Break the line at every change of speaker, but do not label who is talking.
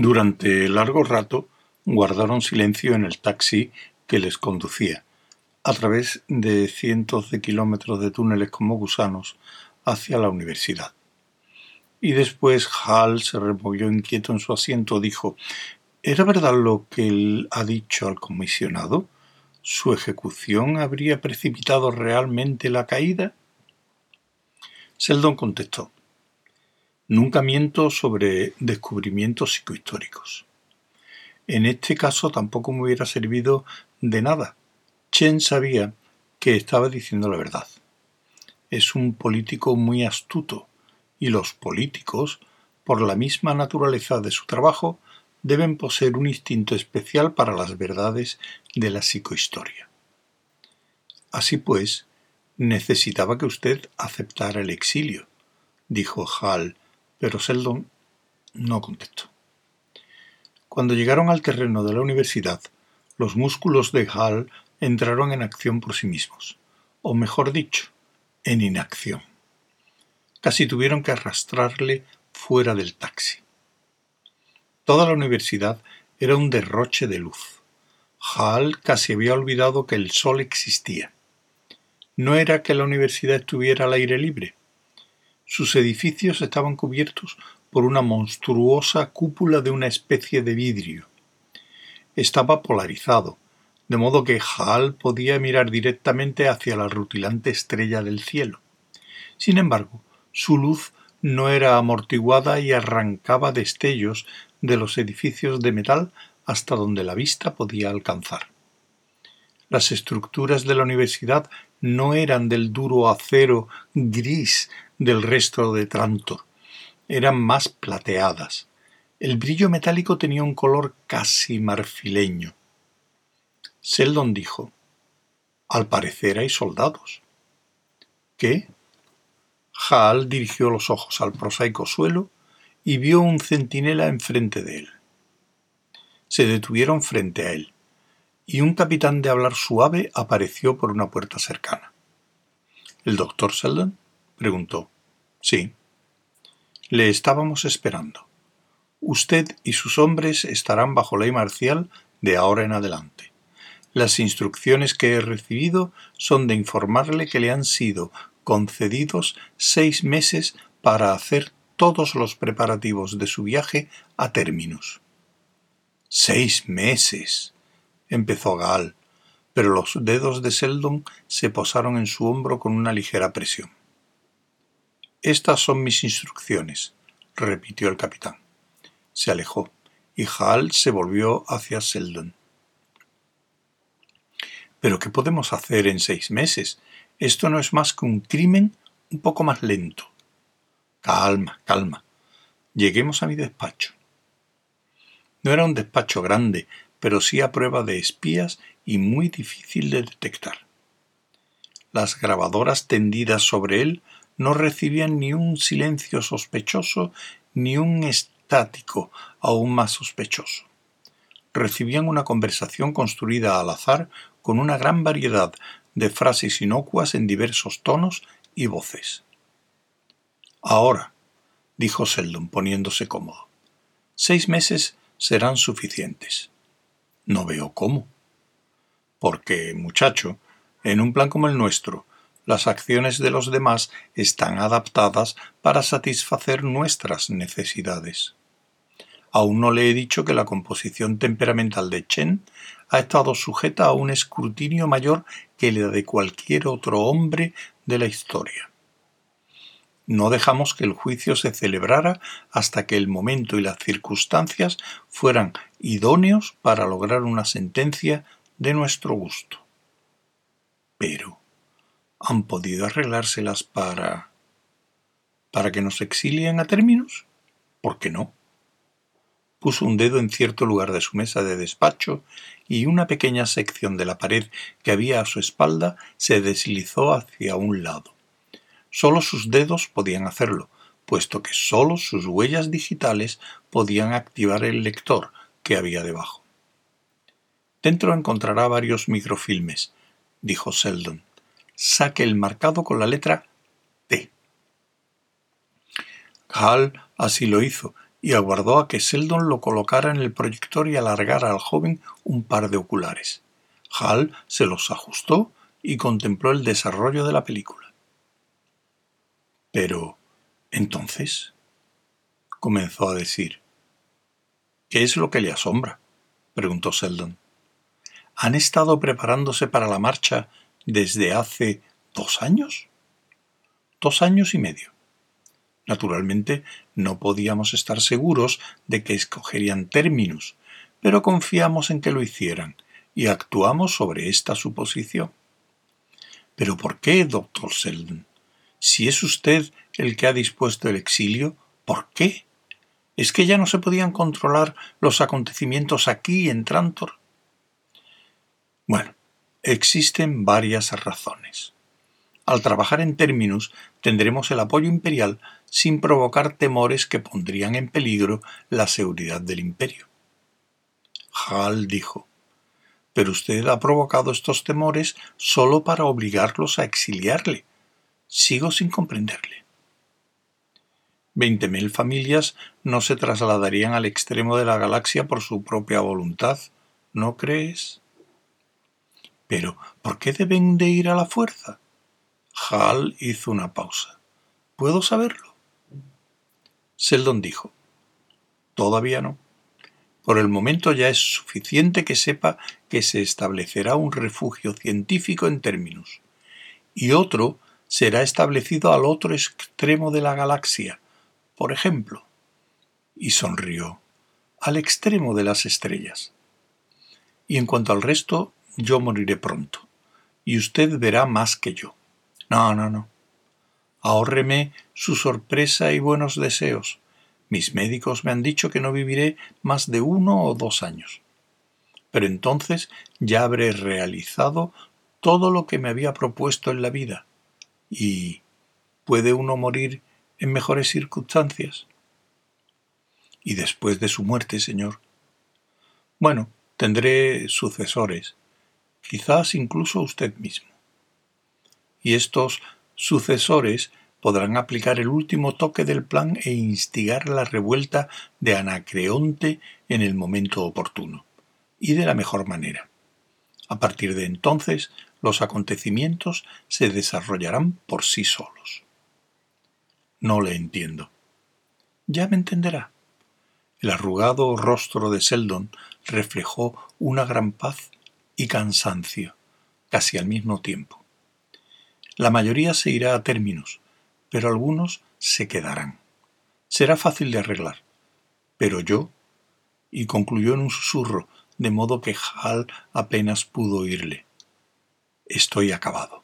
Durante largo rato guardaron silencio en el taxi que les conducía, a través de cientos de kilómetros de túneles como gusanos, hacia la universidad. Y después Hal se removió inquieto en su asiento. Dijo, ¿Era verdad lo que él ha dicho al comisionado? ¿Su ejecución habría precipitado realmente la caída? Seldon contestó, Nunca miento sobre descubrimientos psicohistóricos. En este caso tampoco me hubiera servido de nada. Chen sabía que estaba diciendo la verdad. Es un político muy astuto, y los políticos, por la misma naturaleza de su trabajo, deben poseer un instinto especial para las verdades de la psicohistoria. Así pues, necesitaba que usted aceptara el exilio, dijo Hall pero Seldon no contestó. Cuando llegaron al terreno de la universidad, los músculos de Hall entraron en acción por sí mismos, o mejor dicho, en inacción. Casi tuvieron que arrastrarle fuera del taxi. Toda la universidad era un derroche de luz. Hall casi había olvidado que el sol existía. No era que la universidad estuviera al aire libre, sus edificios estaban cubiertos por una monstruosa cúpula de una especie de vidrio. Estaba polarizado, de modo que Hall podía mirar directamente hacia la rutilante estrella del cielo. Sin embargo, su luz no era amortiguada y arrancaba destellos de los edificios de metal hasta donde la vista podía alcanzar. Las estructuras de la universidad no eran del duro acero gris del resto de Trantor. Eran más plateadas. El brillo metálico tenía un color casi marfileño. Seldon dijo, Al parecer hay soldados. ¿Qué? Hal dirigió los ojos al prosaico suelo y vio un centinela enfrente de él. Se detuvieron frente a él, y un capitán de hablar suave apareció por una puerta cercana. ¿El doctor Seldon? Preguntó. Sí. Le estábamos esperando. Usted y sus hombres estarán bajo ley marcial de ahora en adelante. Las instrucciones que he recibido son de informarle que le han sido concedidos seis meses para hacer todos los preparativos de su viaje a términos. Seis meses. empezó Gal, pero los dedos de Seldon se posaron en su hombro con una ligera presión. Estas son mis instrucciones, repitió el capitán. Se alejó, y Hal se volvió hacia Seldon. Pero ¿qué podemos hacer en seis meses? Esto no es más que un crimen un poco más lento. Calma, calma. Lleguemos a mi despacho. No era un despacho grande, pero sí a prueba de espías y muy difícil de detectar. Las grabadoras tendidas sobre él no recibían ni un silencio sospechoso ni un estático aún más sospechoso. Recibían una conversación construida al azar con una gran variedad de frases inocuas en diversos tonos y voces. Ahora, dijo Seldon poniéndose cómodo, seis meses serán suficientes. No veo cómo. Porque, muchacho, en un plan como el nuestro, las acciones de los demás están adaptadas para satisfacer nuestras necesidades. Aún no le he dicho que la composición temperamental de Chen ha estado sujeta a un escrutinio mayor que la de cualquier otro hombre de la historia. No dejamos que el juicio se celebrara hasta que el momento y las circunstancias fueran idóneos para lograr una sentencia de nuestro gusto. Pero, han podido arreglárselas para... para que nos exilien a términos? ¿Por qué no? Puso un dedo en cierto lugar de su mesa de despacho y una pequeña sección de la pared que había a su espalda se deslizó hacia un lado. Solo sus dedos podían hacerlo, puesto que sólo sus huellas digitales podían activar el lector que había debajo. Dentro encontrará varios microfilmes, dijo Seldon saque el marcado con la letra T. Hal así lo hizo, y aguardó a que Seldon lo colocara en el proyector y alargara al joven un par de oculares. Hal se los ajustó y contempló el desarrollo de la película. Pero, entonces, comenzó a decir. ¿Qué es lo que le asombra? preguntó Seldon. ¿Han estado preparándose para la marcha desde hace dos años? Dos años y medio. Naturalmente, no podíamos estar seguros de que escogerían términos, pero confiamos en que lo hicieran y actuamos sobre esta suposición. ¿Pero por qué, doctor Selden? Si es usted el que ha dispuesto el exilio, ¿por qué? ¿Es que ya no se podían controlar los acontecimientos aquí en Trantor? Bueno, existen varias razones. Al trabajar en términos tendremos el apoyo imperial sin provocar temores que pondrían en peligro la seguridad del imperio. Hal dijo, pero usted ha provocado estos temores solo para obligarlos a exiliarle. Sigo sin comprenderle. Veinte mil familias no se trasladarían al extremo de la galaxia por su propia voluntad, ¿no crees? Pero, ¿por qué deben de ir a la fuerza? Hal hizo una pausa. ¿Puedo saberlo? Seldon dijo. Todavía no. Por el momento ya es suficiente que sepa que se establecerá un refugio científico en términos, y otro será establecido al otro extremo de la galaxia, por ejemplo. Y sonrió, al extremo de las estrellas. Y en cuanto al resto, yo moriré pronto, y usted verá más que yo. No, no, no. Ahórreme su sorpresa y buenos deseos. Mis médicos me han dicho que no viviré más de uno o dos años. Pero entonces ya habré realizado todo lo que me había propuesto en la vida. ¿Y puede uno morir en mejores circunstancias? Y después de su muerte, señor. Bueno, tendré sucesores, quizás incluso usted mismo. Y estos sucesores podrán aplicar el último toque del plan e instigar la revuelta de Anacreonte en el momento oportuno, y de la mejor manera. A partir de entonces, los acontecimientos se desarrollarán por sí solos. No le entiendo. Ya me entenderá. El arrugado rostro de Seldon reflejó una gran paz y cansancio, casi al mismo tiempo. La mayoría se irá a términos, pero algunos se quedarán. Será fácil de arreglar. Pero yo, y concluyó en un susurro, de modo que Hal apenas pudo oírle. Estoy acabado.